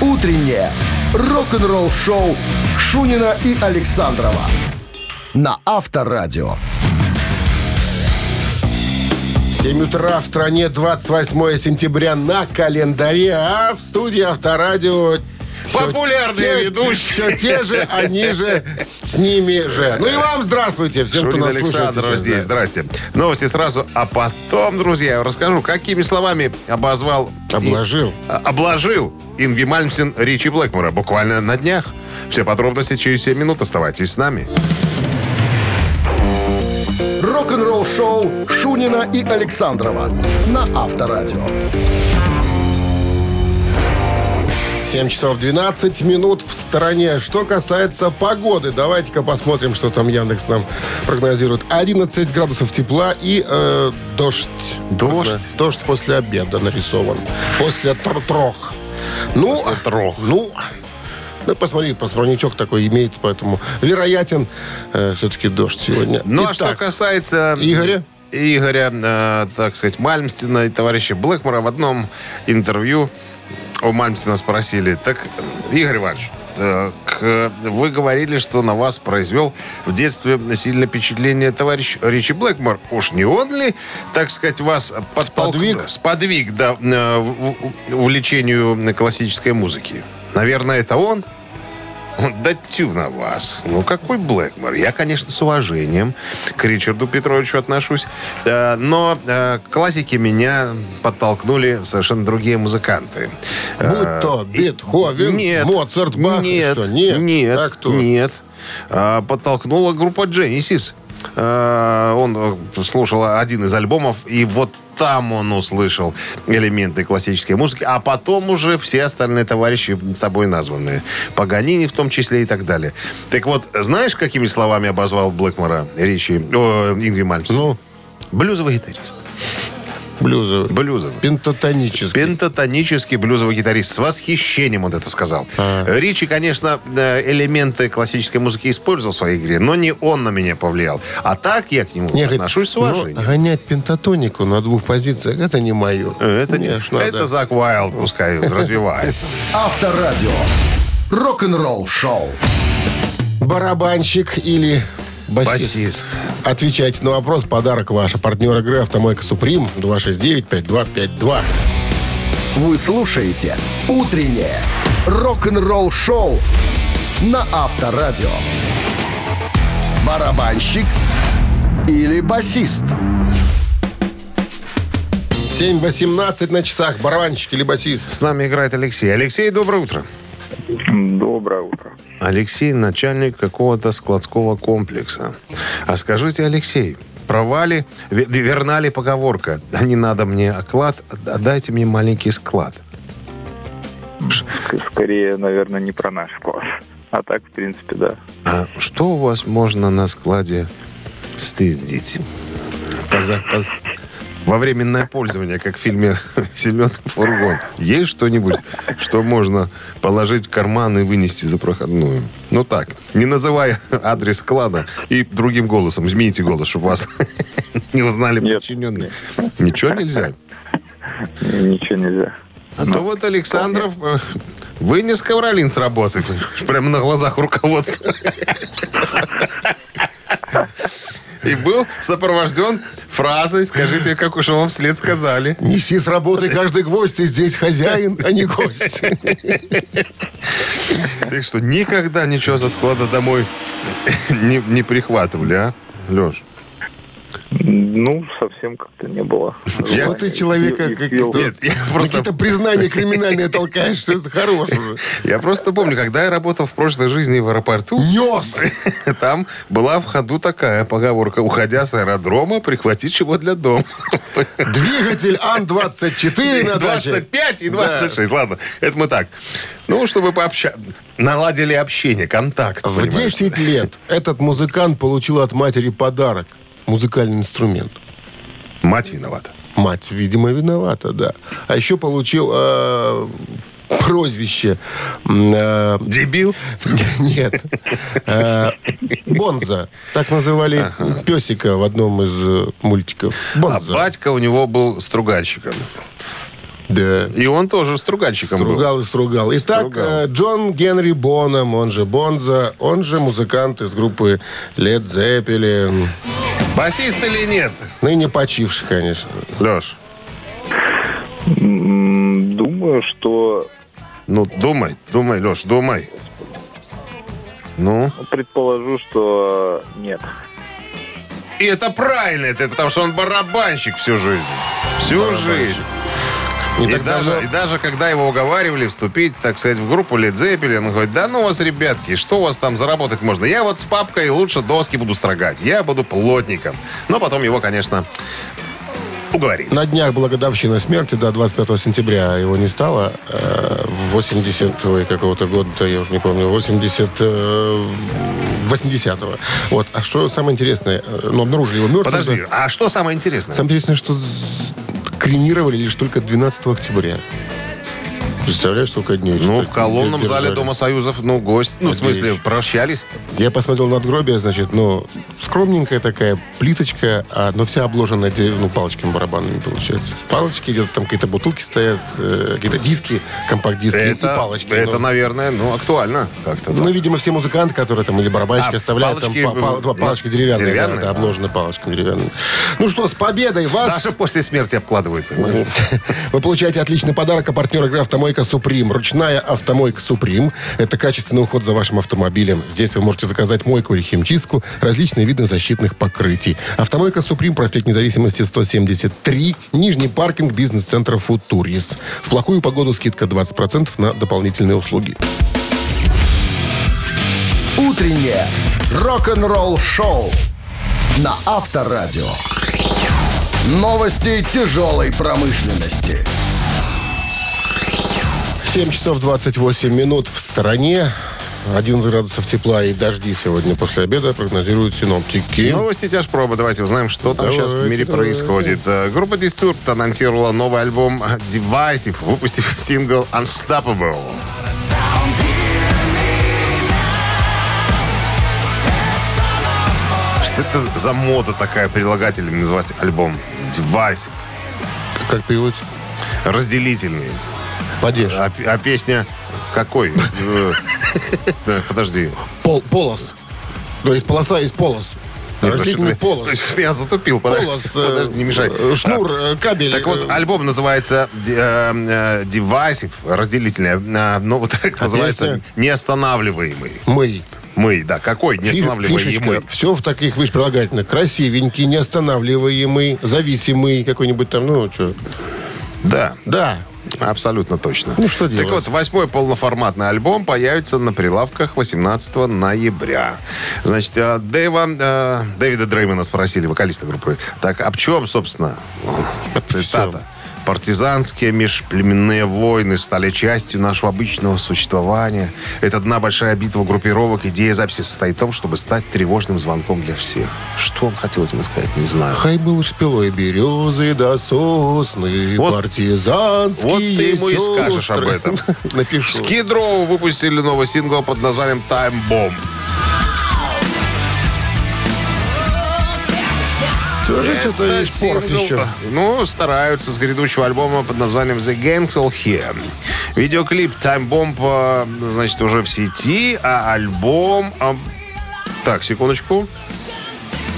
Утреннее рок-н-ролл-шоу Шунина и Александрова на Авторадио. 7 утра в стране, 28 сентября на календаре, а в студии Авторадио Популярные ведущие. Все те же, они же, с ними же. Ну и вам здравствуйте, всем, кто Шунин нас слушает Александр сейчас, здесь. да. Здрасте. Новости сразу, а потом, друзья, я расскажу, какими словами обозвал... и- Обложил. а, обложил Ингви Мальмстин Ричи Блэкмора буквально на днях. Все подробности через 7 минут. Оставайтесь с нами. Рок-н-ролл-шоу Шунина и Александрова на Авторадио. 7 часов 12 минут в стороне. Что касается погоды, давайте-ка посмотрим, что там Яндекс нам прогнозирует. 11 градусов тепла и э, дождь. Дождь? Дождь после обеда нарисован. После тр-трох. Ну, После трох. Ну, ну, посмотри, посмотрничок такой имеется, поэтому вероятен э, все-таки дождь сегодня. Ну, а что Итак, касается... Игоря? Игоря, э, так сказать, Мальмстина и товарища Блэкмора в одном интервью у Мальмстина спросили, так, Игорь Иванович, так, вы говорили, что на вас произвел в детстве сильное впечатление товарищ Ричи Блэкмор. Уж не он ли, так сказать, вас подтолк- Сподвиг? сподвиг да, э, увлечению классической музыки? Наверное, это он? Да тю на вас. Ну, какой Блэкмор? Я, конечно, с уважением к Ричарду Петровичу отношусь. Э, Но э, к классике меня подтолкнули совершенно другие музыканты. Будь то Э, Бетховен, нет, Моцарт, Бах, нет, что, нет? нет, А кто? нет. А, Подтолкнула группа Genesis. Э, Он э, слушал один из альбомов, и вот там он услышал элементы классической музыки, а потом уже все остальные товарищи тобой названные. Паганини в том числе и так далее. Так вот, знаешь, какими словами обозвал Блэкмора Ричи, о, Ингви Мальмс? Ну, Блюзовый гитарист. Блюзовый. Блюзовый. Пентатонический. Пентатонический блюзовый гитарист. С восхищением он это сказал. Ричи, конечно, э, элементы классической музыки использовал в своей игре, но не он на меня повлиял. А так я к нему Не, говорит, отношусь с ну, уважением. гонять пентатонику на двух позициях, это не мое. это не, Конечно, надо. это Зак Уайлд пускай развивает. Авторадио. Рок-н-ролл-шоу. Барабанщик или басист? Басист. Отвечайте на вопрос. Подарок ваш. Партнер игры «Автомойка Суприм» 269-5252. Вы слушаете «Утреннее рок-н-ролл-шоу» на Авторадио. Барабанщик или басист? 7.18 на часах. Барабанщик или басист? С нами играет Алексей. Алексей, доброе утро. Доброе утро. Алексей, начальник какого-то складского комплекса. А скажите, Алексей, права ли, ве- верна ли поговорка «Не надо мне оклад, отдайте мне маленький склад»? Ск- Скорее, наверное, не про наш класс. А так, в принципе, да. А что у вас можно на складе стыздить? Поза- поз- Во временное пользование, как в фильме «Зеленый фургон». Есть что-нибудь, что можно положить в карман и вынести за проходную? Ну так, не называя адрес склада и другим голосом. Измените голос, чтобы вас не узнали Нет. подчиненные. Ничего нельзя? Ничего нельзя. А то вот Александров э, вынес ковролин с работы. Прямо на глазах руководства. И был сопровожден фразой «Скажите, как уж вам вслед сказали». Неси с работы каждый гвоздь, ты здесь хозяин, а не гость. Так что никогда ничего со склада домой не, не прихватывали, а, Леш? Ну, совсем как-то не было. Я- Вот ты человека И- и как пил. Нет, я просто, Какие-то признания криминальные толкаешь, что это хорош уже. я просто помню, когда я работал в прошлой жизни в аэропорту, Нес! Там была в ходу такая поговорка. Уходя с аэродрома, прихвати чего для дома. Двигатель Ан-24 на даче. 25 и 26. Ладно, это мы так. Ну, чтобы пообщаться. Наладили общение, контакт. В понимаешь? 10 лет этот музыкант получил от матери подарок. Музыкальный инструмент. Мать виновата. Мать, видимо, виновата, да. А еще получил э, прозвище. э, Дебил? Нет. Э, Бонза. Так называли песика в одном из э, мультиков. А батька у него был стругальщиком. Да. И он тоже стругальщиком был. Стругал и стругал. Итак, Стругал. э, Джон Генри Боном, он же Бонза, он же музыкант из группы Led Zeppelin. Басист или нет? Ныне почивший, конечно. Леш, Думаю, что ну думай, думай, Леш, думай. Ну, предположу, что нет. и это правильно, это потому что он барабанщик всю жизнь. Всю жизнь. Не И даже, давно- и даже когда его уговаривали вступить, так сказать, в группу Led Zeppelin, он говорит, да ну вас, ребятки, что у вас там заработать можно? Я вот с папкой лучше доски буду строгать, я буду плотником. Но потом его, конечно, уговорили. На днях была годовщина смерти, да, 25 сентября его не стало. Э, В 80 ой, какого-то года, я уже не помню, 80... э, 80-го. Вот. А что самое интересное? э, Ну, обнаружили его мертвым. Подожди, да. а что самое интересное? Самое интересное, что кремировали лишь только 12 октября. Представляешь, сколько дней? Ну, в колонном зале Дома Союзов, ну, гость, ну, в смысле, прощались. Я посмотрел надгробие, значит, ну, скромненькая такая плиточка, а, но вся обложена дерев- ну, палочками барабанными, получается. Палочки, где-то там какие-то бутылки стоят, э, какие-то диски, компакт-диски и Это, палочки. это, ну. наверное, ну, актуально как-то. да. Ну, видимо, все музыканты, которые там или барабанщики А, оставляют, палочки, там па- па- ну, палочки деревянные, деревянные, да, да, обложены палочками деревянными. Ну что, с победой вас! Даже после смерти обкладывают, понимаешь? Вы получаете отличный подарок от партнера игры «Автомойка Суприм». Ручная «Автомойка Суприм» — это качественный уход за вашим автомобилем. Здесь вы можете заказать мойку или химчистку, различные виды защитных покрытий. «Автомойка Суприм», проспект Независимости, 173, Нижний паркинг бизнес-центра «Футурис». В плохую погоду скидка 20% на дополнительные услуги. Утреннее рок-н-ролл-шоу на Авторадио. Новости тяжелой промышленности. 7 часов 28 минут в стороне. 11 градусов тепла и дожди сегодня после обеда прогнозируют синоптики. Новости тяжпроба. Давайте узнаем, что там Давайте, сейчас в мире давайте. происходит. Э, Группа Disturbed анонсировала новый альбом Divisive, выпустив сингл Unstoppable. Что это за мода такая прилагательным называть альбом? Divisive. Как переводится? Разделительный. Падеж. А, а песня какой? Э, да, Подожди. Пол, полос. Ну, есть полоса, есть полос. Нет, Растительный полос. Я затупил. Полос, э, подожди, не мешай. э, Шнур, э, кабель. Так вот, э, альбом называется э, э, разделительный. э, Ну, вот так А называется? Неостанавливаемый. Мы. Мы, да. Какой неостанавливаемый? Все в таких, видишь, прилагательных. Красивенький, неостанавливаемый, зависимый какой-нибудь там, ну, что. Да, Да. Абсолютно точно. Ну, что Так делать? вот, восьмой полноформатный альбом появится на прилавках 18 ноября. Значит, э, Дэйва, э, Дэвида Дреймона спросили, вокалиста группы. Так, а в чем, собственно, цитата? Партизанские межплеменные войны стали частью нашего обычного существования. Это одна большая битва группировок. Идея записи состоит в том, чтобы стать тревожным звонком для всех. Что он хотел этим сказать, не знаю. Хай был шпилой березы до сосны, Вот- партизанские вот ты ему и скажешь об этом. Напишу. Скидроу выпустили новый сингл под названием «Time Bomb». Тоже что-то Это есть порох сингл, еще. Ну, стараются с грядущего альбома под названием The Gangs All Here. Видеоклип Time Bomb, э, значит, уже в сети, а альбом... а, Так, секундочку.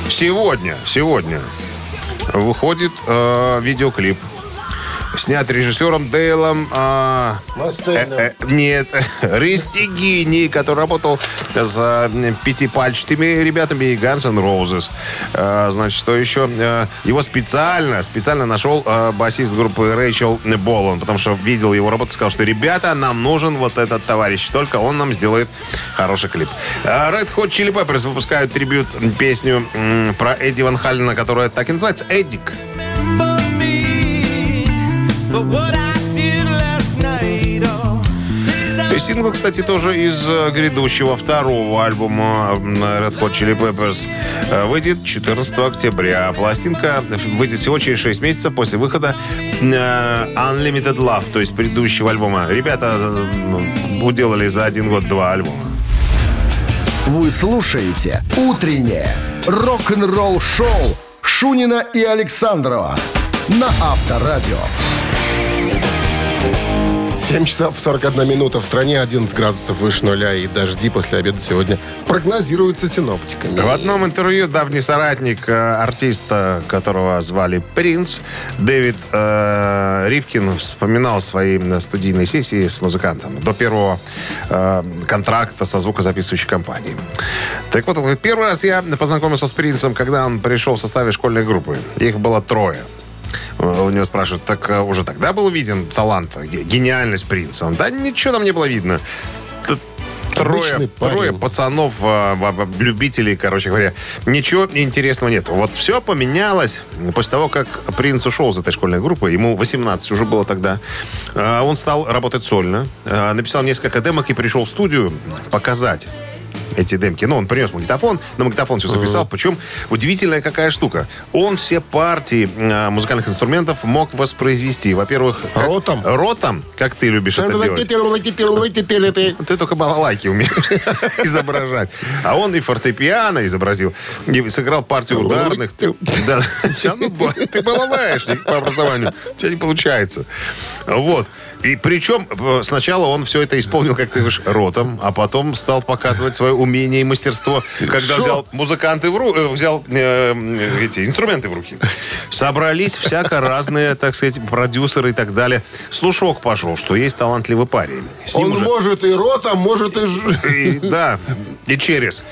Сегодня, сегодня выходит э, видеоклип. Снят режиссером Дейлом... а, э, э, нет, Ристигини, который работал за пятипальчатыми ребятами и Guns N' Roses. Э, Значит, что еще? Э, Его специально, специально нашел э, басист группы Рэйчел Болан, потому что видел его работу, сказал, что, ребята, нам нужен вот этот товарищ, только он нам сделает хороший клип. Э, Red Hot Chili Peppers выпускают трибют песню м, про Эдди Ван Халлена, которая так и называется «Эдик». И сингл, кстати, тоже из э, грядущего второго альбома Red Hot Chili Peppers. Э, Выйдет 14 октября. Пластинка выйдет всего через 6 месяцев после выхода э, Unlimited Love, то есть предыдущего альбома. Ребята уделали за один год два альбома. Вы слушаете «Утреннее рок-н-ролл-шоу» Шунина и Александрова на Авторадио. 7 часов 41 минута в стране, 11 градусов выше нуля и дожди после обеда сегодня прогнозируются синоптиками. В одном интервью давний соратник э, артиста, которого звали Принц, Дэвид э, Ривкин вспоминал свои э, студийные сессии с музыкантом до первого э, контракта со звукозаписывающей компанией. Так вот, он говорит, первый раз я познакомился с Принцем, когда он пришел в составе школьной группы. Их было трое. Э, У него спрашивают, так э, уже тогда был виден талант, ге- гениальность принца? Он, да ничего там не было видно. Трое, трое пацанов, в- любителей, короче говоря. Ничего интересного нет. Вот все поменялось после того, как принц ушел из этой школьной группы. Ему 18 уже было тогда. Э, Он стал работать сольно. Написал несколько демок и пришел в студию показать эти демки. Ну, он принес магнитофон, на магнитофон все записал. Причем удивительная какая штука. Он все партии э, музыкальных инструментов мог воспроизвести. Во-первых... как- Ротом? Ротом, как ты любишь это делать. Ты только балалайки умеешь изображать. А он и фортепиано изобразил, и сыграл партию ударных. Да, Всё, ну, ба- ты балалаешник по образованию. У тебя не получается. Вот. И причем э, сначала он все это исполнил, как ты говоришь, ротом, а потом стал показывать свое умение и мастерство, когда Шо? взял музыканты в руки, взял э, эти инструменты в руки. Собрались всяко разные, так сказать, продюсеры и так далее. Слушок пошел, что есть талантливый парень. Он уже- может и ротом, может и... да, и через.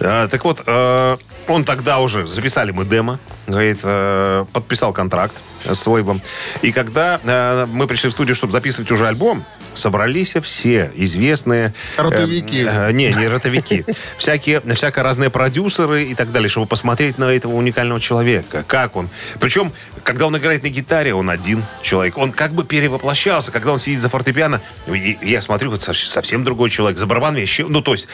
А, так вот, э, он тогда уже, записали мы демо, говорит, э, подписал контракт с лейблом. И когда э, мы пришли в студию, чтобы записывать уже альбом, собрались все известные... э, Ротовики. э, не, не ротовики. Всякие, всяко разные продюсеры и так далее, чтобы посмотреть на этого уникального человека. Как он. Причем, когда он играет на гитаре, он один человек. Он как бы перевоплощался. Когда он сидит за фортепиано, и- и я смотрю, вот совсем другой человек. За барабанами еще... Ну, то есть,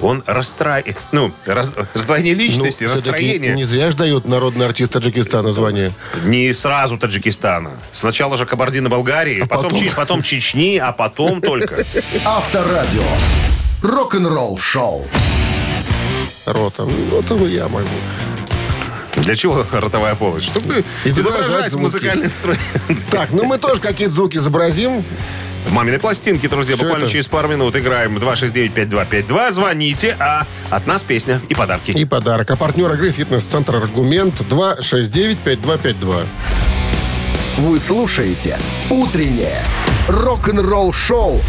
он расстраивает... Ну, раз- раздвоение Ну, личности, всё-таки расстроение. Не зря ж дают народный артист Таджикистана звание. Не сразу Таджикистана. Сначала же Кабардино-Болгарии, потом, потом? Чи- потом Чечни, а потом только. Авторадио. Рок-н-ролл шоу. Ротом. Ротом я могу. Для чего ротовая полость? Чтобы Изображать изображать звуки. музыкальный инструмент. Так, ну мы тоже какие-то звуки изобразим. Мамины пластинки, друзья. Всё Буквально это. через пару минут играем 269-5252. Звоните, а от нас песня и подарки. И подарок. А партнер игры «Фитнес-центр Аргумент» 269-5252. Вы слушаете «Утреннее рок-н-ролл-шоу»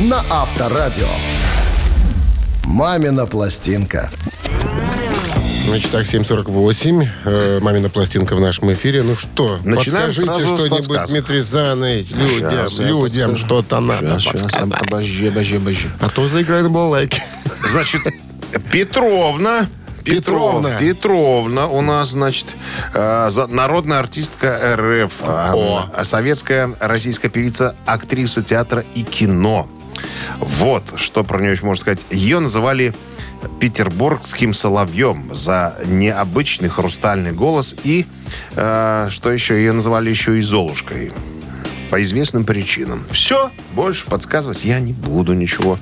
на Авторадио. «Мамина пластинка». На часах 7.48. Э, мамина пластинка в нашем эфире. Ну что, Начинаем подскажите что-нибудь, Заны, людям, Щас людям что-то надо подсказать. обожди, обожди, обожди. А то заиграем балалайки. Значит, Петровна. Петровна. Петровна у нас, значит, э, за- народная артистка РФ. О. э, Советская российская певица, актриса театра и кино. Вот, что про нее еще можно сказать. Ее называли петербургским соловьем за необычный хрустальный голос и, э, что еще, ее называли еще и Золушкой по известным причинам. Все, больше подсказывать я не буду ничего.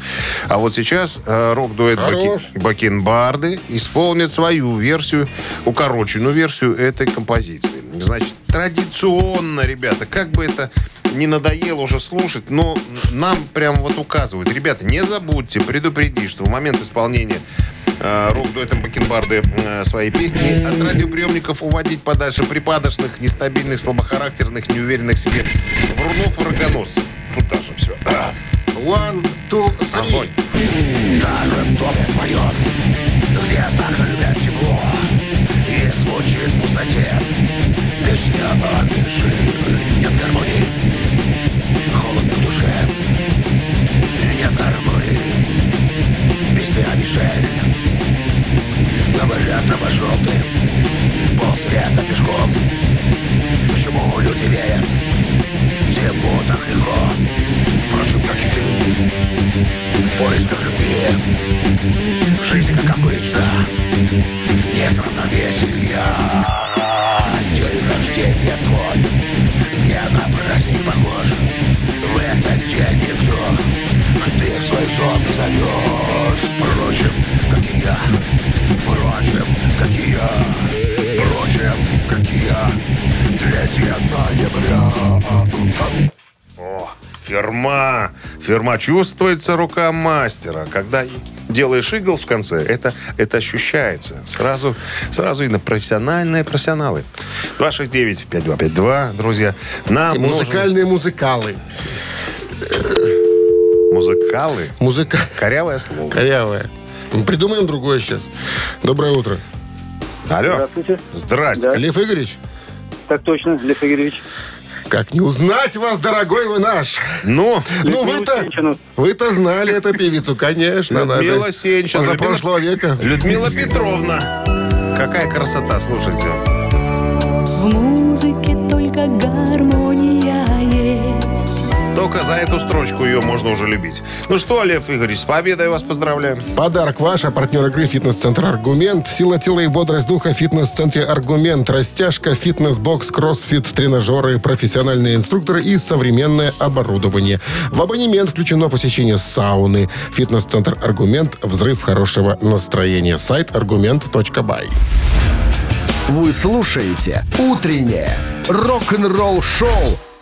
А вот сейчас э, рок-дуэт. Баки- Бакенбарды исполнит свою версию, укороченную версию этой композиции. Значит, традиционно, ребята, как бы это не надоело уже слушать, но нам прям вот указывают. Ребята, не забудьте предупредить, что в момент исполнения э, рок-дуэтом Бакенбарды э, своей песни от радиоприемников уводить подальше припадочных, нестабильных, слабохарактерных, неуверенных себе врунов и рогоносцев. Тут даже все. One, two, three. Огонь. Даже в доме твоем, где так любят тепло И звучит в пустоте Песня о меньше Нет гармонии Холодно в душе Нет гармонии Песня о Мишель Говорят, обошел ты Полсвета пешком Почему люди верят Всему так легко Впрочем, как и ты в поисках любви Жизнь, как обычно, нет равновесия День рождения твой. Не на праздник похож. В этот день никто. Ты в свой сон не зовешь Впрочем, как и я. Впрочем, как и я. Впрочем, как и я. 3 ноября. О, ферма. Ферма чувствуется рука мастера. Когда делаешь игл в конце, это, это ощущается. Сразу, сразу видно профессиональные профессионалы. 269-5252, друзья. Нам И нужен- музыкальные музыкалы. Музыкалы. Музыка... Корявое слово. Корявая. Ну, Придумаем другое сейчас. Доброе утро. Алло. Здравствуйте. Здрасте. Да. Лев Игоревич, Так точно, Лев Игоревич. Как не узнать вас, дорогой вы наш? Ну, Ну, вы-то, вы-то знали эту певицу, конечно. Людмила. Сенчина. Позапрошлого века. Людмила Петровна. Какая красота, слушайте. В музыке Только за эту строчку ее можно уже любить. Ну что, Лев Игоревич, с победой вас поздравляем. Подарок ваш, а партнер игры «Фитнес-центр Аргумент». Сила тела и бодрость духа в «Фитнес-центре Аргумент». Растяжка, фитнес-бокс, кроссфит, тренажеры, профессиональные инструкторы и современное оборудование. В абонемент включено посещение сауны. «Фитнес-центр Аргумент». Взрыв хорошего настроения. Сайт аргумент.by. Вы слушаете «Утреннее рок-н-ролл-шоу»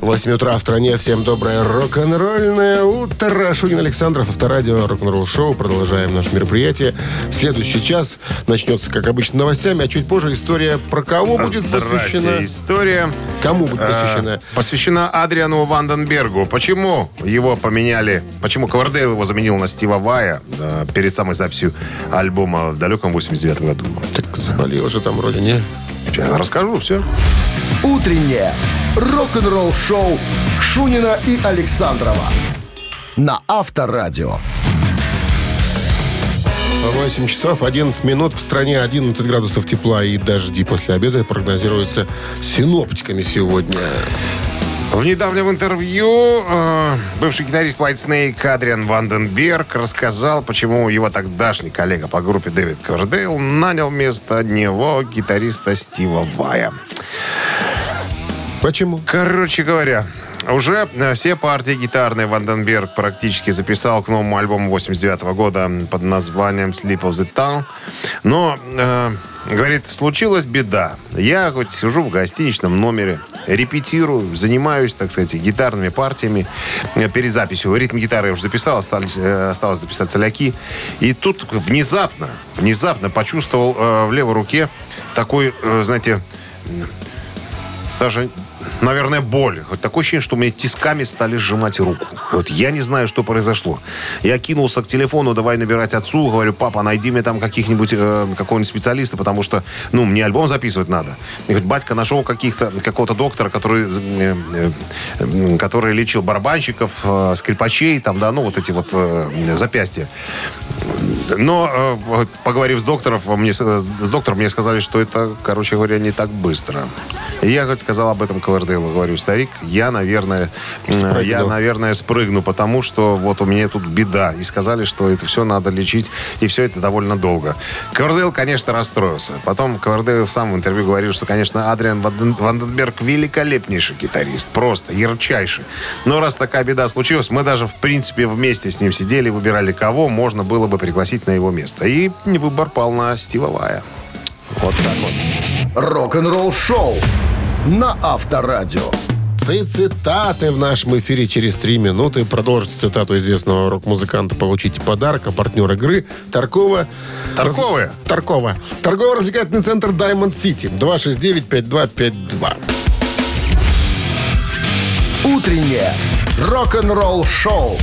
8 утра в стране. Всем доброе рок-н-ролльное утро. Шунин Александров, Авторадио, рок-н-ролл шоу. Продолжаем наше мероприятие. Следующий час начнется, как обычно, новостями, а чуть позже история про кого будет посвящена. История Кому будет посвящена? э, посвящена Адриану Ванденбергу. Почему его поменяли, почему Ковардейл его заменил на Стива Вая э, перед самой записью альбома в далеком 89 году? Так заболел же там вроде, не? Сейчас расскажу, все. «Утреннее рок-н-ролл-шоу» Шунина и Александрова на Авторадио. 8 часов 11 минут. В стране 11 градусов тепла и дожди после обеда прогнозируются синоптиками сегодня. В недавнем интервью э, бывший гитарист White Snake Адриан Ванденберг рассказал, почему его тогдашний коллега по группе Дэвид Ковердейл нанял вместо него гитариста Стива Вая. Почему? Короче говоря, уже э, все партии гитарные Ванденберг практически записал к новому альбому 89 года под названием Sleep of the Town. Но, э, говорит, случилась беда. Я хоть сижу в гостиничном номере, репетирую, занимаюсь, так сказать, гитарными партиями э, перед записью. Ритм гитары я уже записал, остались, э, осталось записать соляки. И тут внезапно, внезапно почувствовал э, в левой руке такой, э, знаете, даже, наверное, боль. Вот такое ощущение, что мне тисками стали сжимать руку. Вот я не знаю, что произошло. Я кинулся к телефону, давай набирать отцу. Говорю, папа, найди мне там каких-нибудь, э, какого-нибудь специалиста, потому что, ну, мне альбом записывать надо. И говорит, батька нашел каких-то, какого-то доктора, который, э, э, который лечил барабанщиков, э, скрипачей, там, да, ну, вот эти вот э, запястья. Но, э, поговорив с доктором, мне, с с доктором мне сказали, что это, короче говоря, не так быстро. И я, говорит, сказал об этом Ковердейлу. Говорю, старик, я, наверное, э, Спрыгну. я, наверное, спрыгну, потому что вот у меня тут беда. И сказали, что это все надо лечить, и все это довольно долго. Ковердейл, конечно, расстроился. Потом Ковердейл сам в интервью говорил, что, конечно, Адриан Ванден- Ванденберг великолепнейший гитарист. Просто ярчайший. Но раз такая беда случилась, мы даже, в принципе, вместе с ним сидели, выбирали, кого можно было бы пригласить на его место. И выбор пал на Стива Вая. Вот так вот. Рок-н-ролл-шоу на Авторадио. Цитаты в нашем эфире через три минуты. Продолжите цитату известного рок-музыканта. Получите подарок. А партнер игры Таркова. Тарковые? Таркова. Торгово-развлекательный центр Diamond City. 269-5252. Утреннее рок-н-ролл-шоу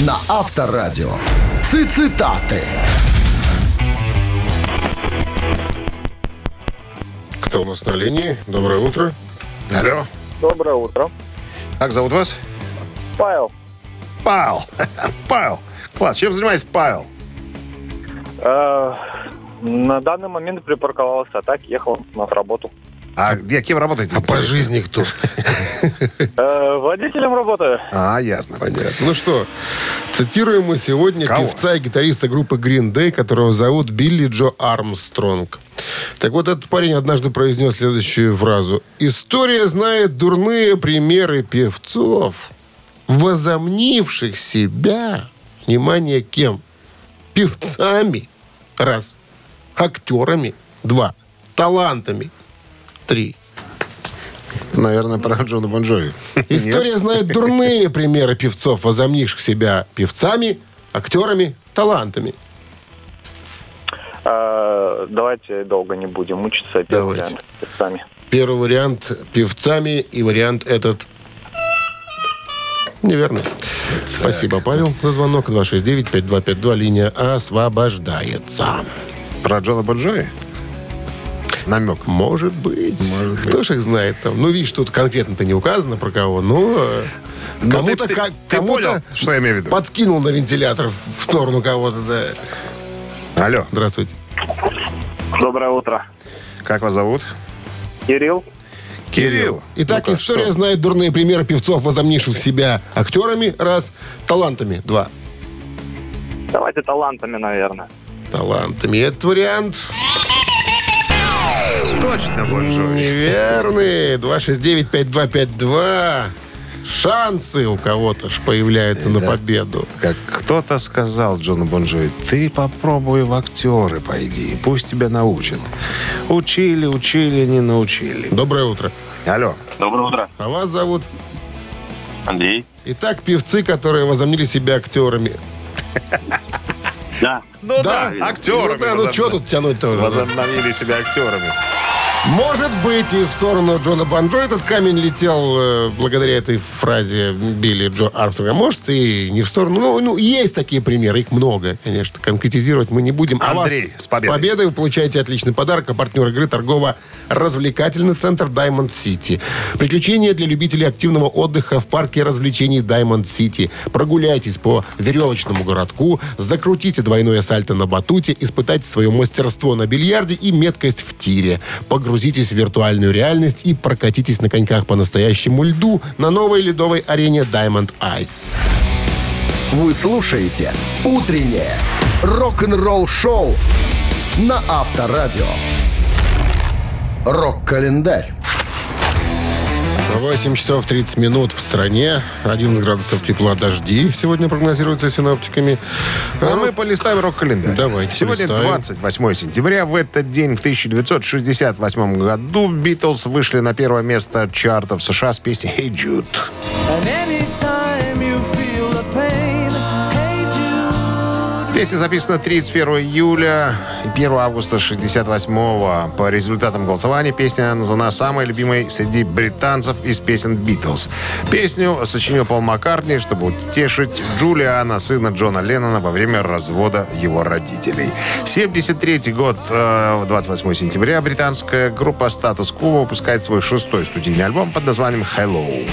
на Авторадио. Цитаты. Кто у нас на линии? Доброе утро. Алло. Доброе утро. Как зовут вас? Павел, Павел. Павел. Класс. Чем занимается Павел? э, на данный момент припарковался, а так ехал на работу. А где, кем работаете? А по жизни кто? Э, водителем работаю. А, ясно. Понятно. Ну что, цитируем мы сегодня Кого? певца и гитариста группы Green Day, которого зовут Билли Джо Армстронг. Так вот, этот парень однажды произнес следующую фразу. «История знает дурные примеры певцов, возомнивших себя, внимание, кем? Певцами, раз, актерами, два, талантами, три». Наверное, про Джона Бонжови. История знает дурные примеры певцов, возомнивших себя певцами, актерами, талантами. А, давайте долго не будем мучиться. Первый Давайте. вариант сами. Первый вариант певцами и вариант этот неверно. Спасибо, Павел, за звонок. 269-5252, линия освобождается. Про Джона Бонжови? Намек. Может быть. Может быть. Кто ж их знает там? Ну, видишь, тут конкретно-то не указано про кого, но... э, Ну, Кому-то, как- ты кому-то понял, что я имею в виду? подкинул на вентилятор в сторону кого-то, да. Алло, Здравствуйте. Доброе утро. как вас зовут? Кирилл. Кирилл. Итак, Ну-ка, история что? знает дурные примеры певцов, возомнивших себя актерами, раз, талантами, два. Давайте талантами, наверное. Талантами. Этот вариант Точно Бонжови. неверный. 269-5252. Шансы у кого-то ж появляются на победу. Как кто-то сказал Джону Бонжови, ты попробуй в актеры пойди, пусть тебя научат. Учили, учили, не научили. Доброе утро. Алло. Доброе утро. А вас зовут? Андрей. Итак, певцы, которые возомнили себя актерами. Да. Ну да, актерами. Ну, да, ну что тут тянуть-то уже? Возобновили себя актерами. Может быть, и в сторону Джона Банджо этот камень летел э, благодаря этой фразе Билли Джо Армстронга. Может, и не в сторону. Ну, ну, есть такие примеры, их много, конечно. Конкретизировать мы не будем. А Андрей, вас с победой. вы получаете отличный подарок. А партнер игры торгово-развлекательный центр Diamond City. Приключения для любителей активного отдыха в парке развлечений Diamond City. Прогуляйтесь по веревочному городку, закрутите двойное сальто на батуте, испытайте свое мастерство на бильярде и меткость в тире. Погрузитесь в виртуальную реальность и прокатитесь на коньках по настоящему льду на новой ледовой арене Diamond Ice. Вы слушаете «Утреннее рок-н-ролл-шоу» на Авторадио. Рок-календарь. 8 часов 30 минут в стране, 11 градусов тепла дожди сегодня прогнозируется синоптиками. А мы полистаем рок-календарь. Давайте Сегодня полистаем. 28 сентября. В этот день, в 1968 году, Битлз вышли на первое место чартов США с песней «Hey Jude». Песня записана 31 июля и 1 августа 68 По результатам голосования песня названа самой любимой среди британцев из песен Битлз. Песню сочинил Пол Маккартни, чтобы утешить Джулиана, сына Джона Леннона, во время развода его родителей. 73 год, э, 28 сентября, британская группа Status Quo выпускает свой шестой студийный альбом под названием «Hello».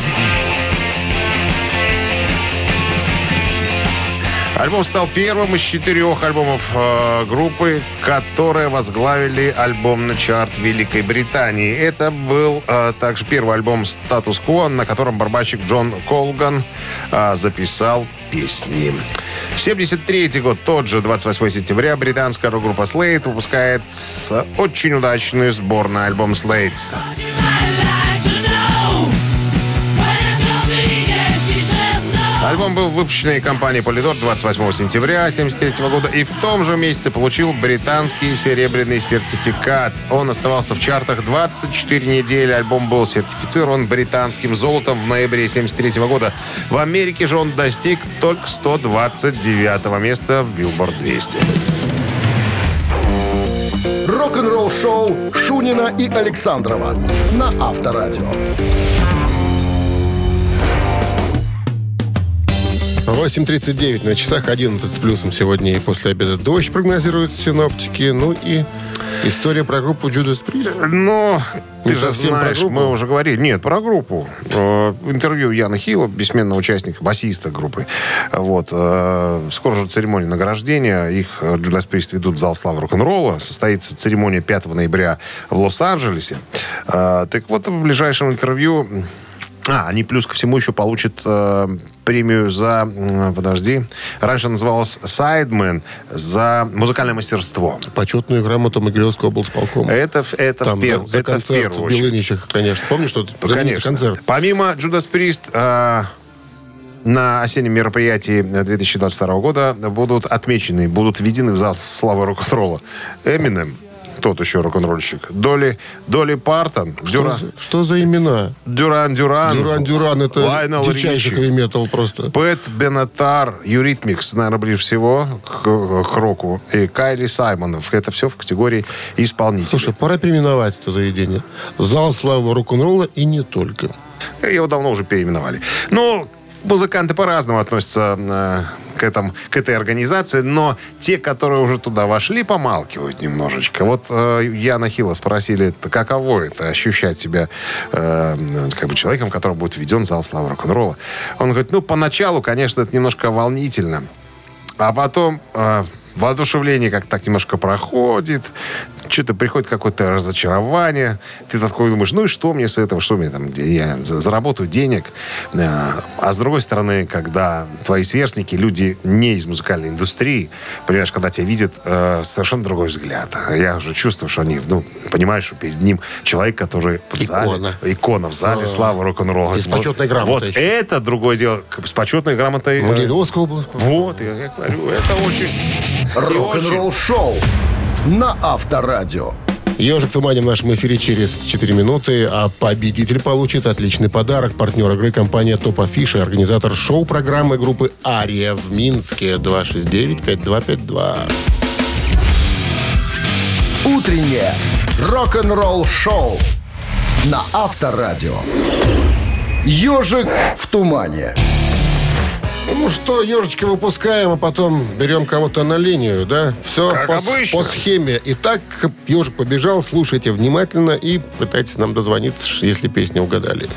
Альбом стал первым из четырех альбомов э, группы, которые возглавили альбомный чарт Великой Британии. Это был э, также первый альбом «Статус Quo», на котором барабанщик Джон Колган э, записал песни. 73 год, тот же 28 сентября, британская рок-группа Slade выпускает очень удачный сборный альбом Slade. Альбом был выпущен компанией Polydor 28 сентября 1973 года и в том же месяце получил британский серебряный сертификат. Он оставался в чартах 24 недели. Альбом был сертифицирован британским золотом в ноябре 1973 года. В Америке же он достиг только 129 места в Billboard 200. Рок-н-ролл-шоу Шунина и Александрова на Авторадио. 8.39 на часах, 11 с плюсом сегодня и после обеда дождь прогнозируют синоптики. Ну и история про группу Judas Priest. Ну, ты же знаешь, мы уже говорили. Нет, про группу. Э, Интервью Яна Хилла, бессменного участника, басиста группы. Вот. э, Скоро же церемония награждения. Их э, Judas Priest ведут в зал славы рок-н-ролла. Состоится церемония 5 ноября в Лос-Анджелесе. Так вот, в ближайшем интервью... А, они плюс ко всему еще получат э, премию за, м, подожди, раньше называлась Sideman, за музыкальное мастерство. Почетную грамоту Могилевского облсполкома. Это, это, Там в, перв- за, за это в концерт первую в очередь. Белыничах, конечно. Помнишь, что Конечно. концерт? Помимо Judas Priest, э, на осеннем мероприятии 2022 года будут отмечены, будут введены в зал славы рок-н-ролла Эминем, тот еще рок-н-ролльщик. Доли, Доли Партон, Что Дюра, за- Что за имена? Duran Duran, Duran Duran, это Лайонел дичайший Ричи, метал просто. Пэт Бенатар, Eurythmics, наверное, ближе всего к, к року, и Карли Саймон. Это все в категории исполнителей. Слушай, пора переименовать это заведение. Зал славы рок-н-ролла и не только. Его давно уже переименовали. Ну, музыканты по-разному относятся э, к, этому, к этой организации, но те, которые уже туда вошли, помалкивают немножечко. Вот э, Яна Хилла спросили, «Т- каково это ощущать себя э, как бы человеком, который будет введен в зал славы рок-н-ролла. Он говорит, ну, поначалу, конечно, это немножко волнительно, а потом э, воодушевление как так немножко проходит, что-то приходит какое-то разочарование. Ты такой думаешь, ну и что мне с этого, что мне там, я за- заработаю денег. Э, А с другой стороны, когда твои сверстники, люди не из музыкальной индустрии, понимаешь, когда тебя видят, э, совершенно другой взгляд. Я уже чувствую, что они, ну, понимаешь, что перед ним человек, который в зале, Икона. икона в зале, слава рок-н-ролла. И с почетной грамотой Вот еще. это другое дело. С почетной грамотой. э, Могилевского было. вот, я, я говорю, это очень... Рок-н-ролл шоу на Авторадио. Ежик в тумане в нашем эфире через 4 минуты, а победитель получит отличный подарок. Партнер игры компания Топ Афиши, организатор шоу-программы группы Ария в Минске 269-5252. Утреннее рок-н-ролл шоу на Авторадио. Ежик в тумане. Ну что, ежечка выпускаем, а потом берем кого-то на линию, да? Все Как по, обычно. по схеме. Итак, ежик побежал, слушайте внимательно и пытайтесь нам дозвониться, если песню угадали.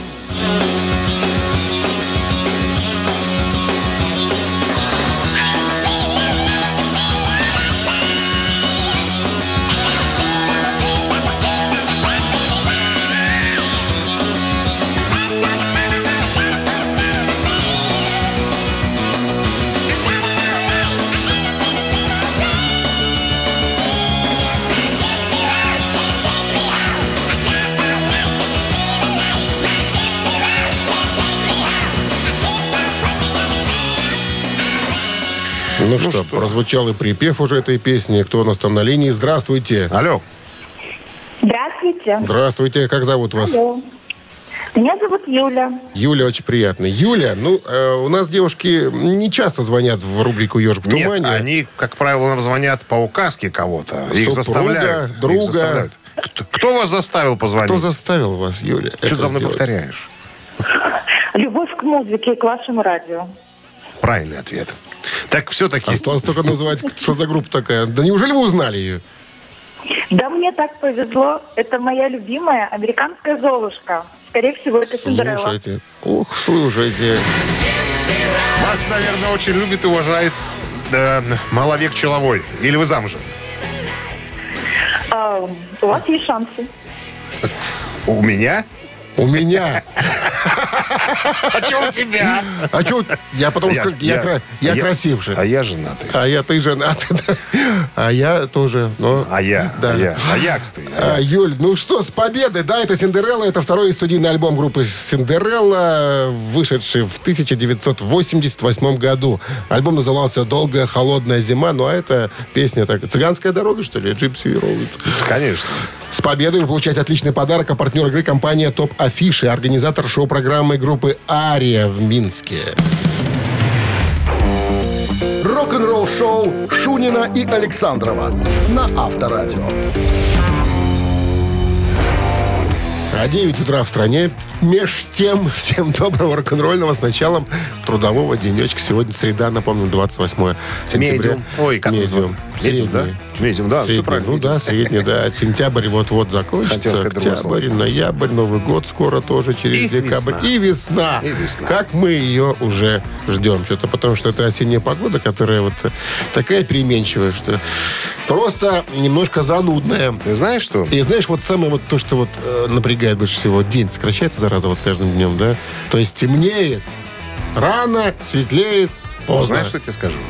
Ну, что, прозвучал и припев уже этой песни. Кто у нас там на линии? Здравствуйте. Алло. Здравствуйте. Здравствуйте. Как зовут вас? Алло. Меня зовут Юля. Юля, очень приятно. Юля, ну, э, у нас девушки не часто звонят в рубрику «Ежик в Нет, тумане». они, как правило, нам звонят по указке кого-то. Их заставляют. Их друга. заставляют. Кто, кто вас заставил позвонить? Кто заставил вас, Юля? Что за мной сделать? повторяешь? Любовь к музыке и к вашему радио. Правильный ответ. Так все-таки... Осталось только назвать, что за группа такая. Да неужели вы узнали ее? Да мне так повезло. Это моя любимая американская Золушка. Скорее всего, это Синдерелла. Слушайте. Ух, слушайте. Вас, наверное, очень любит и уважает э, маловек Человой. Или вы замужем? А, у вас есть шансы. У меня? У меня. А что у тебя? А что? Я потому что я, я красивше. А я женатый. А я ты женат. да. А я тоже. Но... А я, Да. а я, а я, кстати. А, Юль, ну что, с победой, да, это Синдерелла, это второй студийный альбом группы Синдерелла, вышедший в 1988 году. Альбом назывался «Долгая холодная зима», ну а это песня так, «Цыганская дорога», что ли, «Джипси Роуд». Конечно. С победой вы получаете отличный подарок, а партнер игры компания «Топ Афиши», организатор шоу-программы группы «Ария» в Минске. Рок-н-ролл шоу Шунина и Александрова на Авторадио. А 9 утра в стране. Меж тем, всем доброго рок-н-ролльного с началом трудового денечка. Сегодня среда, напомню, 28 сентября. Medium. Ой, как Medium. Medium, да? Medium, да, все Средний. правильно. Ну да, средний, да. Сентябрь вот-вот закончится. Октябрь, ноябрь, Новый год скоро тоже через И декабрь. весна. И весна. И весна. Как мы ее уже ждем. Что-то потому что это осенняя погода, которая вот такая переменчивая, что просто немножко занудная. Ты знаешь что? И знаешь, вот самое вот то, что вот э, напрягает больше всего, день сокращается, зараза, вот с каждым днем, да? То есть темнеет, рано, светлеет, поздно. Знаешь, что я тебе скажу?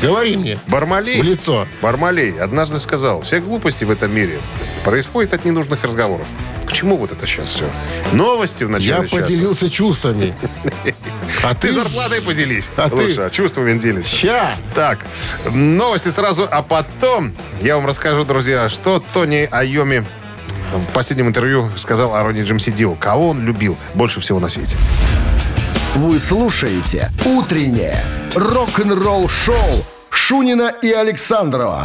Говори мне Бармалей, в лицо. Бармалей однажды сказал, все глупости в этом мире происходят от ненужных разговоров. К чему вот это сейчас все? Новости в начале Я часа. поделился чувствами. А Ты ты зарплатой поделись. А ты? Лучше, а чувствами делиться. Ща. Так, новости сразу, а потом я вам расскажу, друзья, что Тони Айоми в последнем интервью сказал о Рони Джемси Дио. Кого он любил больше всего на свете. Вы слушаете «Утреннее рок-н-ролл-шоу» Шунина и Александрова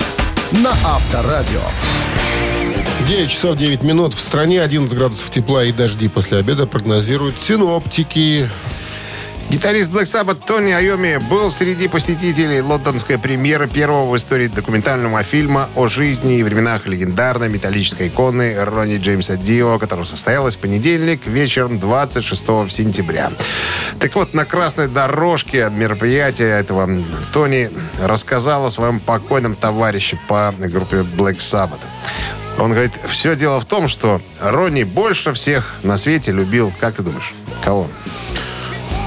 на Авторадио. 9 часов 9 минут. В стране 11 градусов тепла и дожди после обеда прогнозируют синоптики. Гитарист Black Sabbath Тони Айоми был среди посетителей лондонской премьеры первого в истории документального фильма о жизни и временах легендарной металлической иконы Ронни Джеймса Дио, которая состоялась в понедельник вечером 26 сентября. Так вот, на красной дорожке мероприятия этого Тони рассказал о своем покойном товарище по группе Black Sabbath. Он говорит, все дело в том, что Ронни больше всех на свете любил, как ты думаешь, кого?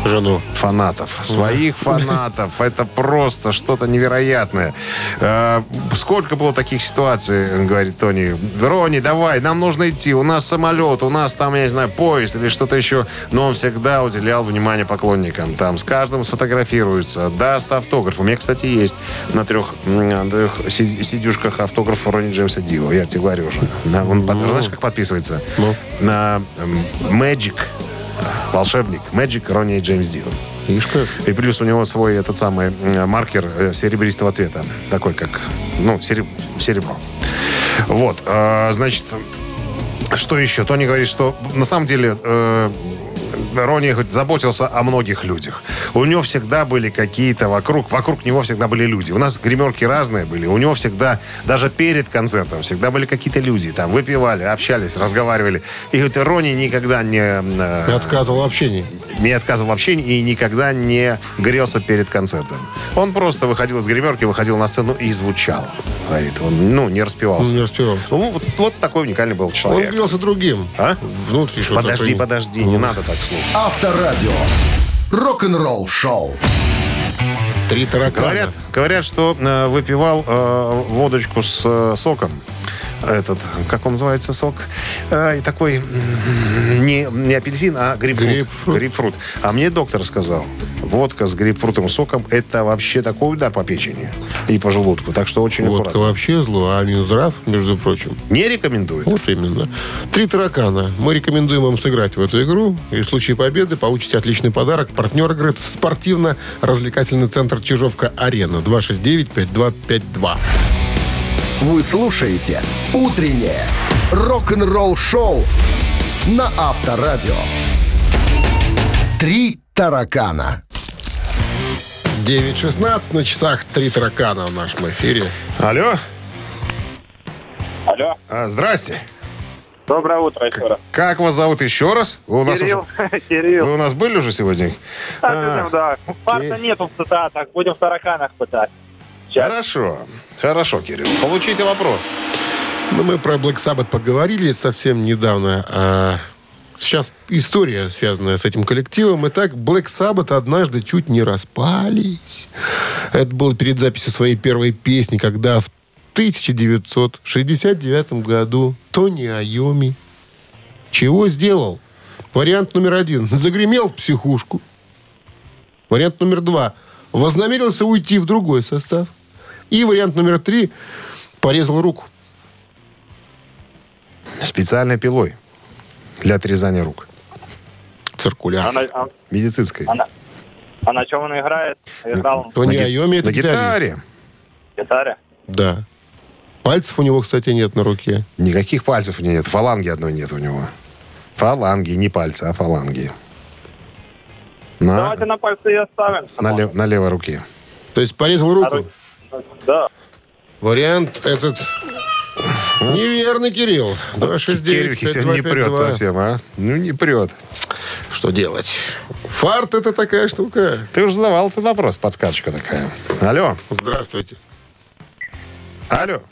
Жену. фанатов, своих фанатов. Это просто что-то невероятное. Э, Сколько было таких ситуаций, говорит Тони. Рони, давай, нам нужно идти. У нас самолет, у нас там, я не знаю, поезд или что-то еще. Но он всегда уделял внимание поклонникам. Там с каждым сфотографируется, даст автограф. У меня, кстати, есть на трех, на трех си- сидюшках автограф Рони Джеймса Дио. Я тебе говорю уже. На- он под- знаешь, как подписывается? На м, Magic волшебник Magic Ронни и Джеймс Дио. Видишь как? И плюс у него свой этот самый э, маркер э, серебристого цвета. Такой, как, ну, сереб- серебро. Вот, э, значит, что еще? Тони говорит, что на самом деле э, Ронни хоть заботился о многих людях. У него всегда были какие-то вокруг, вокруг него всегда были люди. У нас гримерки разные были. У него всегда, даже перед концертом, всегда были какие-то люди. Там выпивали, общались, разговаривали. И говорит, Ронни никогда не... э, Ты отказывал в общении. не отказывал в общении и никогда не грелся перед концертом. Он просто выходил из гримерки, выходил на сцену и звучал. Говорит, он, ну, не распевался. Он не распевал. Ну, вот, вот такой уникальный был Он человек. грелся другим. А? Внутри что-то. Подожди, подожди, не надо так слушать. Авторадио. Рок-н-ролл шоу. Три таракана. Говорят, говорят, что э, выпивал э, водочку с э, соком. Этот, как он называется, сок? Э, и такой не, не апельсин, а грейпфрут. Грейпфрут. Грейпфрут. А мне доктор сказал, водка с грейпфрутовым соком это вообще такой удар по печени и по желудку. Так что очень Водка аккуратно. вообще зло, а Минздрав, между прочим. Не рекомендует. Вот именно. Три таракана. Мы рекомендуем вам сыграть в эту игру. И в случае победы получите отличный подарок. Партнер игры – спортивно-развлекательный центр «Чижовка-Арена». 269-5252. Вы слушаете «Утреннее рок-н-ролл шоу» на Авторадио. Три таракана. 9.16 на часах «Три таракана» в нашем эфире. Алло, Алло. а, здрасте. Доброе утро еще раз. Как вас зовут еще раз? Вы у нас, Кирилл. уже- Кирилл. вы у нас были уже сегодня? Так, А, да. Фарта нету в цитатах. Будем в тараканах пытать. Сейчас. Хорошо, хорошо, Кирилл. Получите вопрос. Ну, мы про Black Sabbath поговорили совсем недавно. А сейчас история, связанная с этим коллективом. Итак, Black Sabbath однажды чуть не распались. Это было перед записью своей первой песни, когда в 1969 году Тони Айоми чего сделал? Вариант номер один. Загремел в психушку. Вариант номер два. Вознамерился уйти в другой состав. И вариант номер три. Порезал руку. Специальной пилой для отрезания рук. А Циркуляр. на, а- Медицинской. а на- а на чем он играет? Играл он Тони На Айоми это На гитаре. гитаре. Да. Пальцев у него, кстати, нет на руке. Никаких пальцев у него нет. Фаланги одной нет у него. Фаланги, не пальцы, а фаланги. На, Давайте на пальцы и оставим. на, лев- на левой руке. То есть порезал руку. Да. Вариант этот неверный, Кирилл. Кирюхи сегодня не прет 269-5252. совсем, а? Ну, не прет. Что делать? Фарт это такая штука. Ты уже задавал этот вопрос, подсказочка такая. Алло, Здравствуйте. алло.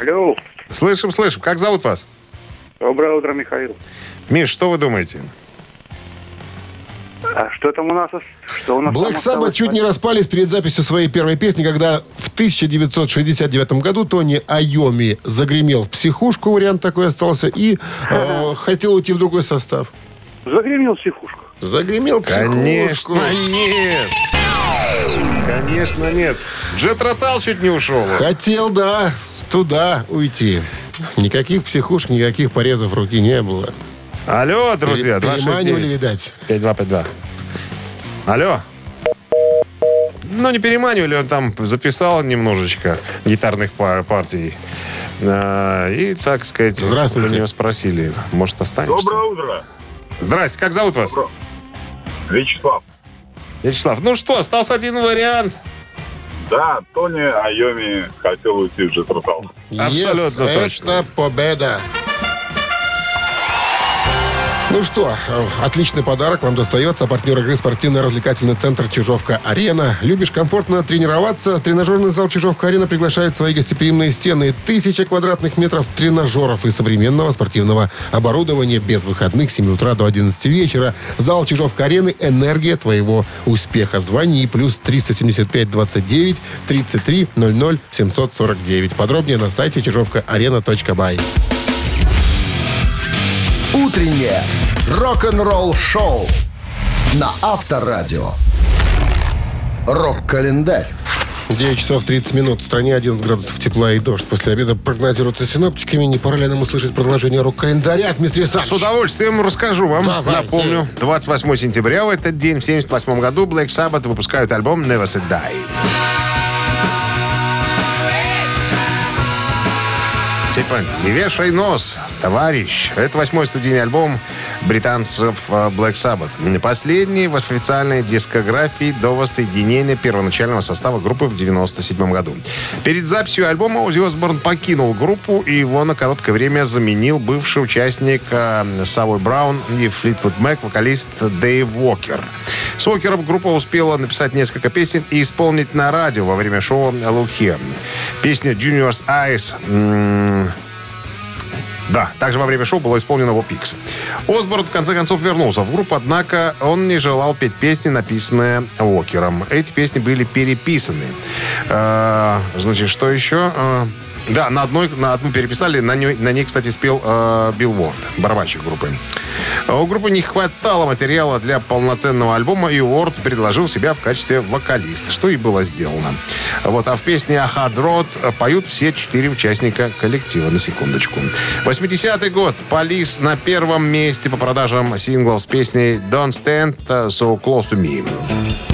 Алло. Слышим, слышим. Как зовут вас? Доброе утро, Михаил. Миш, что вы думаете? А что там у нас? Что у нас Black Sabbath чуть не распались перед записью своей первой песни, когда в 1969 году Тони Айоми загремел в психушку, вариант такой остался, и э, хотел уйти в другой состав. Загремел психушку. Загремел психушку. Конечно нет. Конечно нет. Джет Ротал чуть не ушел. Хотел, да, туда уйти. Никаких психушек, никаких порезов руки не было. Алло, друзья, Пере- Переманивали, 269. видать. 5252. Алло. Ну, не переманивали, он там записал немножечко гитарных па- партий. А, И, так сказать, Здравствуйте. у него спросили, может, останешься? Доброе утро. Здрасте, как зовут вас? Вячеслав. Вячеслав, ну что, остался один вариант. Да, Тони Айоми хотел уйти в Джетротал. Абсолютно Yes, точно. Это победа. Ну что, отличный подарок вам достается. Партнер игры спортивно-развлекательный центр «Чижовка-Арена». Любишь комфортно тренироваться? Тренажерный зал «Чижовка-Арена» приглашает свои гостеприимные стены. Тысяча квадратных метров тренажеров и современного спортивного оборудования без выходных с 7 утра до 11 вечера. Зал «Чижовка-Арены» – энергия твоего успеха. Звони плюс 375 29 33 00 749. Подробнее на сайте чижовкаарена.бай. Утреннее рок-н-ролл-шоу на Авторадио. Рок-календарь. 9 часов 30 минут. В стране 11 градусов тепла и дождь. После обеда прогнозируется синоптиками. Не пора ли нам услышать продолжение рок-календаря, Дмитрий С Александрович? удовольствием расскажу вам. Давайте. Напомню, 28 сентября в этот день, в 78 году, Black Sabbath выпускают альбом Never Say Die. Типа, не вешай нос, товарищ. Это восьмой студийный альбом британцев э, Black Sabbath. Последний в официальной дискографии до воссоединения первоначального состава группы в 97 году. Перед записью альбома Оззи Осборн покинул группу, и его на короткое время заменил бывший участник э, Савой Браун и Флитвуд Мэк, вокалист Дэйв Уокер. С Уокером группа успела написать несколько песен и исполнить на радио во время шоу «Look Here». Песня «Junior's Eyes» да, также во время шоу была исполнена его Пикс. Осборн в конце концов вернулся в группу, однако он не желал петь песни, написанные Уокером. Эти песни были переписаны. Э, значит, что еще? Да, на одной, на одну переписали, на ней, на ней кстати, спел э, Билл Уорд, барабанщик группы. А У группы не хватало материала для полноценного альбома, и Уорд предложил себя в качестве вокалиста, что и было сделано. Вот, а в песне «Hard Road» поют все четыре участника коллектива, на секундочку. 80-й год. Полис на первом месте по продажам синглов с песней «Don't Stand So Close to Me».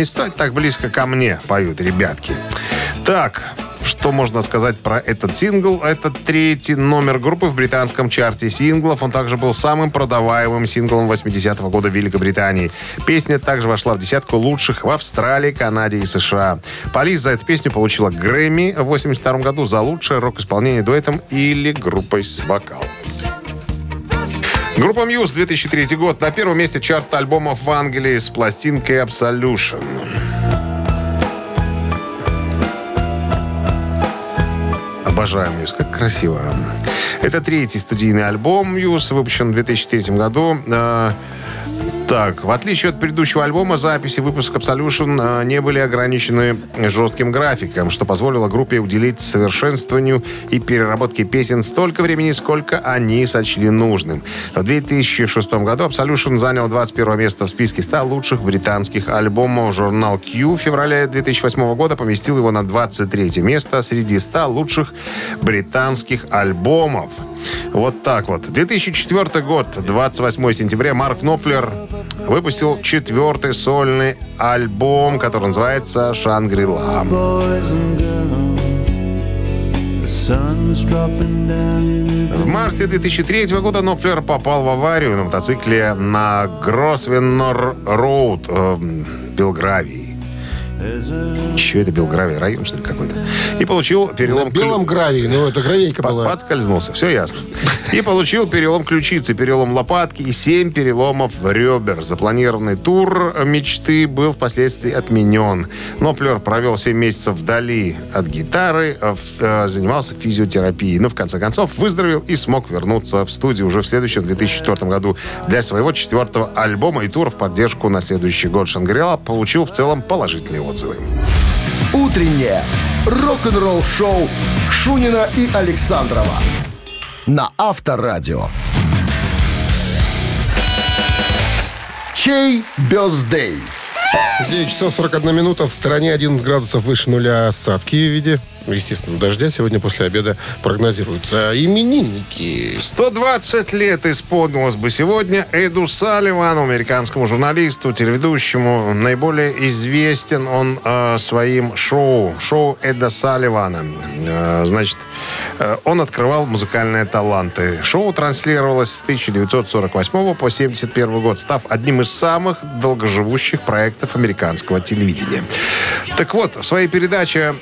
Не стой так близко ко мне, поют ребятки. Так, что можно сказать про этот сингл? Это третий номер группы в британском чарте синглов. Он также был самым продаваемым синглом 80-го года в Великобритании. Песня также вошла в десятку лучших в Австралии, Канаде и США. Полис за эту песню получила Грэмми в 82 году за лучшее рок-исполнение дуэтом или группой с вокалом. Группа Muse, 2003 год. На первом месте чарта альбомов в Англии с пластинкой Absolution. Обожаю Muse, как красиво. Это третий студийный альбом Muse, выпущен в 2003 году. Так, в отличие от предыдущего альбома, записи выпуска Absolution э, не были ограничены жестким графиком, что позволило группе уделить совершенствованию и переработке песен столько времени, сколько они сочли нужным. В 2006 году Absolution занял 21 место в списке 100 лучших британских альбомов. Журнал Q в феврале 2008 года поместил его на 23 место среди 100 лучших британских альбомов. Вот так вот. 2004 год, 28 сентября, Марк Knopfler выпустил четвертый сольный альбом, который называется «Шангри-Ла». В марте 2003 года Нофлер попал в аварию на мотоцикле на Гросвеннор Роуд э, в Белгравии. Че это Белгравия? Район, что ли, какой-то? И получил перелом... На белом гравии, ну это гравейка Под- была. Подскользнулся, все ясно. И получил перелом ключицы, перелом лопатки и 7 переломов ребер. Запланированный тур мечты был впоследствии отменен. Ноплер провел 7 месяцев вдали от гитары, э, э, занимался физиотерапией. Но в конце концов выздоровел и смог вернуться в студию уже в следующем 2004 году для своего четвертого альбома и тура в поддержку на следующий год Шангрила получил в целом положительные отзывы. Утреннее рок-н-ролл-шоу Шунина и Александрова на Авторадио. Чей бездей? 9 часов 41 минута. В стране 11 градусов выше нуля осадки в виде естественно, дождя сегодня после обеда прогнозируются. Именинники. 120 лет исполнилось бы сегодня Эду Салливану, американскому журналисту, телеведущему. Наиболее известен он э, своим шоу, шоу Эда Салливана. Э, значит, э, он открывал музыкальные таланты. Шоу транслировалось с 1948 по 1971 год, став одним из самых долгоживущих проектов американского телевидения. Так вот, в своей передаче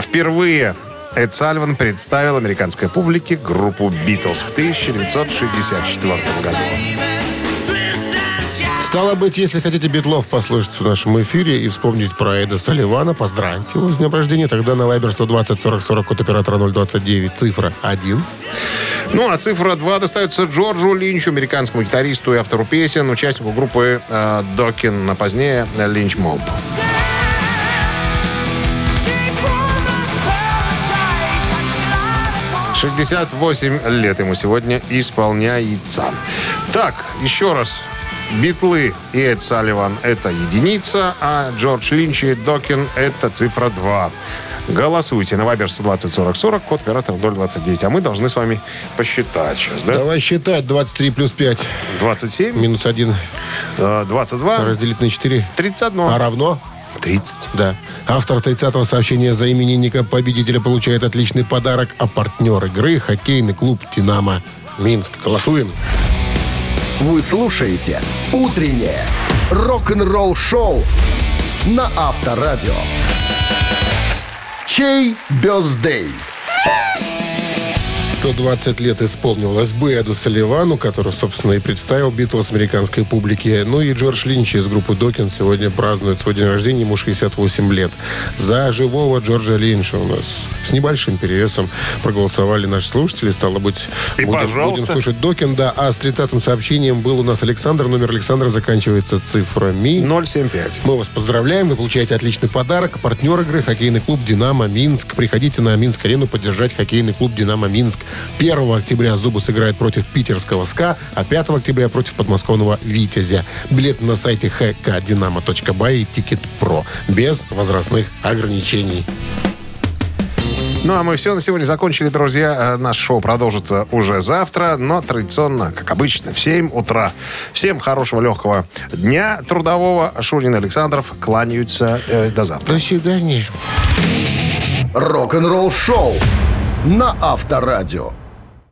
впервые Эд Сальван представил американской публике группу «Битлз» в 1964 году. Стало быть, если хотите Битлов послушать в нашем эфире и вспомнить про Эда Салливана, поздравьте его с днем рождения. Тогда на Viber 120 40 40 код оператора 029, цифра 1. Ну, а цифра 2 достается Джорджу Линчу, американскому гитаристу и автору песен, участнику группы э, Докин, а позднее Линч Моб. 68 лет ему сегодня исполняется. Так, еще раз. Битлы и Эд Салливан – это единица, а Джордж Линч и Докин – это цифра 2. Голосуйте на Вайбер 120 40 40, код оператора 029. А мы должны с вами посчитать сейчас, да? Давай считать. 23 плюс 5 27, минус 1 э, 22, разделить на 4. 31, А равно? 30. Да. Автор 30-го сообщения за именинника победителя получает отличный подарок, а партнер игры – хоккейный клуб «Динамо» Минск. Голосуем. Вы слушаете «Утреннее рок-н-ролл-шоу» на Авторадио. Чей бездей? 120 лет исполнилось бы Эду Салливану, который, собственно, и представил Битлз американской публике. Ну и Джордж Линч из группы Докин сегодня празднует свой день рождения, ему 68 лет. За живого Джорджа Линча у нас с небольшим перевесом проголосовали наши слушатели. Стало быть, И будем, пожалуйста. будем слушать Докин, да. А с 30-м сообщением был у нас Александр. Номер Александра заканчивается цифрами. 075. Мы вас поздравляем, вы получаете отличный подарок. Партнер игры хоккейный клуб «Динамо Минск». Приходите на Минск-арену поддержать хоккейный клуб «Динамо Минск». 1 октября «Зубры» сыграет против питерского «СКА», а 5 октября против подмосковного «Витязя». Билет на сайте hkdinamo.by и «Ticketpro». Без возрастных ограничений. Ну, а мы все на сегодня закончили, друзья. Э, Наше шоу продолжится уже завтра, но традиционно, как обычно, в 7 утра. Всем хорошего, легкого дня трудового. Шурин Александров кланяются. Э, до завтра. До свидания. Рок-н-ролл-шоу на Авторадио.